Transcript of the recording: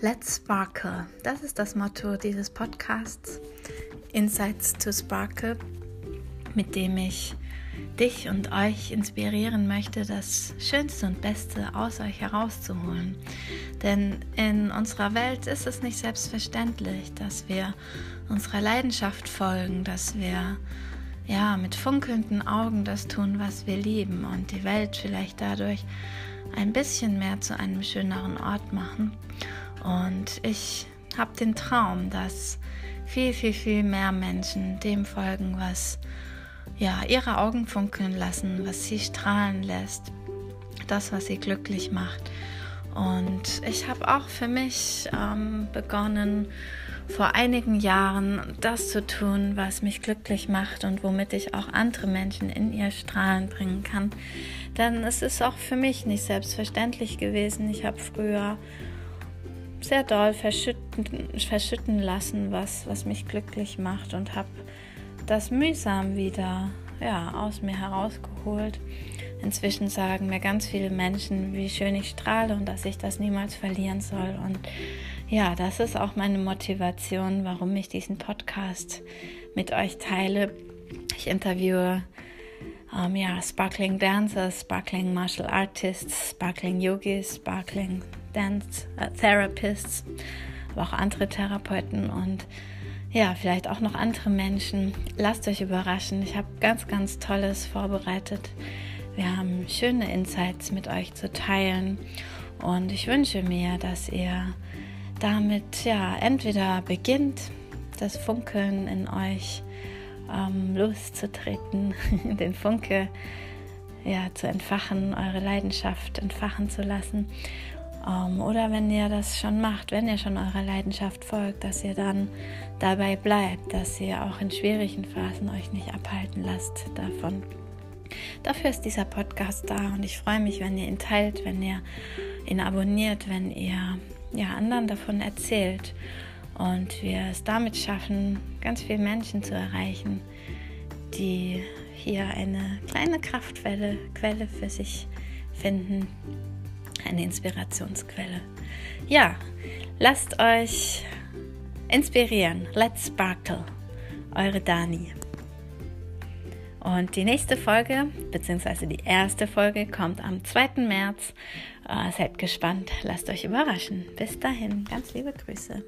Let's Sparkle. Das ist das Motto dieses Podcasts. Insights to Sparkle, mit dem ich dich und euch inspirieren möchte, das Schönste und Beste aus euch herauszuholen. Denn in unserer Welt ist es nicht selbstverständlich, dass wir unserer Leidenschaft folgen, dass wir ja mit funkelnden Augen das tun, was wir lieben und die Welt vielleicht dadurch ein bisschen mehr zu einem schöneren Ort machen. Und ich habe den Traum, dass viel, viel, viel mehr Menschen dem folgen, was ja, ihre Augen funkeln lassen, was sie strahlen lässt, das, was sie glücklich macht. Und ich habe auch für mich ähm, begonnen, vor einigen Jahren das zu tun, was mich glücklich macht und womit ich auch andere Menschen in ihr Strahlen bringen kann. Denn es ist auch für mich nicht selbstverständlich gewesen. Ich habe früher sehr doll verschütten, verschütten lassen, was, was mich glücklich macht und habe das mühsam wieder ja, aus mir herausgeholt. Inzwischen sagen mir ganz viele Menschen, wie schön ich strahle und dass ich das niemals verlieren soll. Und ja, das ist auch meine Motivation, warum ich diesen Podcast mit euch teile. Ich interviewe ähm, ja, Sparkling Dancers, Sparkling Martial Artists, Sparkling Yogis, Sparkling Dance äh, Therapists, aber auch andere Therapeuten und ja, vielleicht auch noch andere Menschen. Lasst euch überraschen. Ich habe ganz, ganz Tolles vorbereitet. Wir haben schöne Insights mit euch zu teilen und ich wünsche mir, dass ihr damit ja entweder beginnt, das Funkeln in euch ähm, loszutreten, den Funke ja, zu entfachen, eure Leidenschaft entfachen zu lassen oder wenn ihr das schon macht, wenn ihr schon eurer Leidenschaft folgt, dass ihr dann dabei bleibt, dass ihr auch in schwierigen Phasen euch nicht abhalten lasst davon. Dafür ist dieser Podcast da und ich freue mich, wenn ihr ihn teilt, wenn ihr ihn abonniert, wenn ihr ja, anderen davon erzählt und wir es damit schaffen, ganz viele Menschen zu erreichen, die hier eine kleine Kraftquelle Quelle für sich finden eine Inspirationsquelle. Ja, lasst euch inspirieren. Let's sparkle. Eure Dani. Und die nächste Folge, beziehungsweise die erste Folge, kommt am 2. März. Äh, seid gespannt, lasst euch überraschen. Bis dahin, ganz liebe Grüße.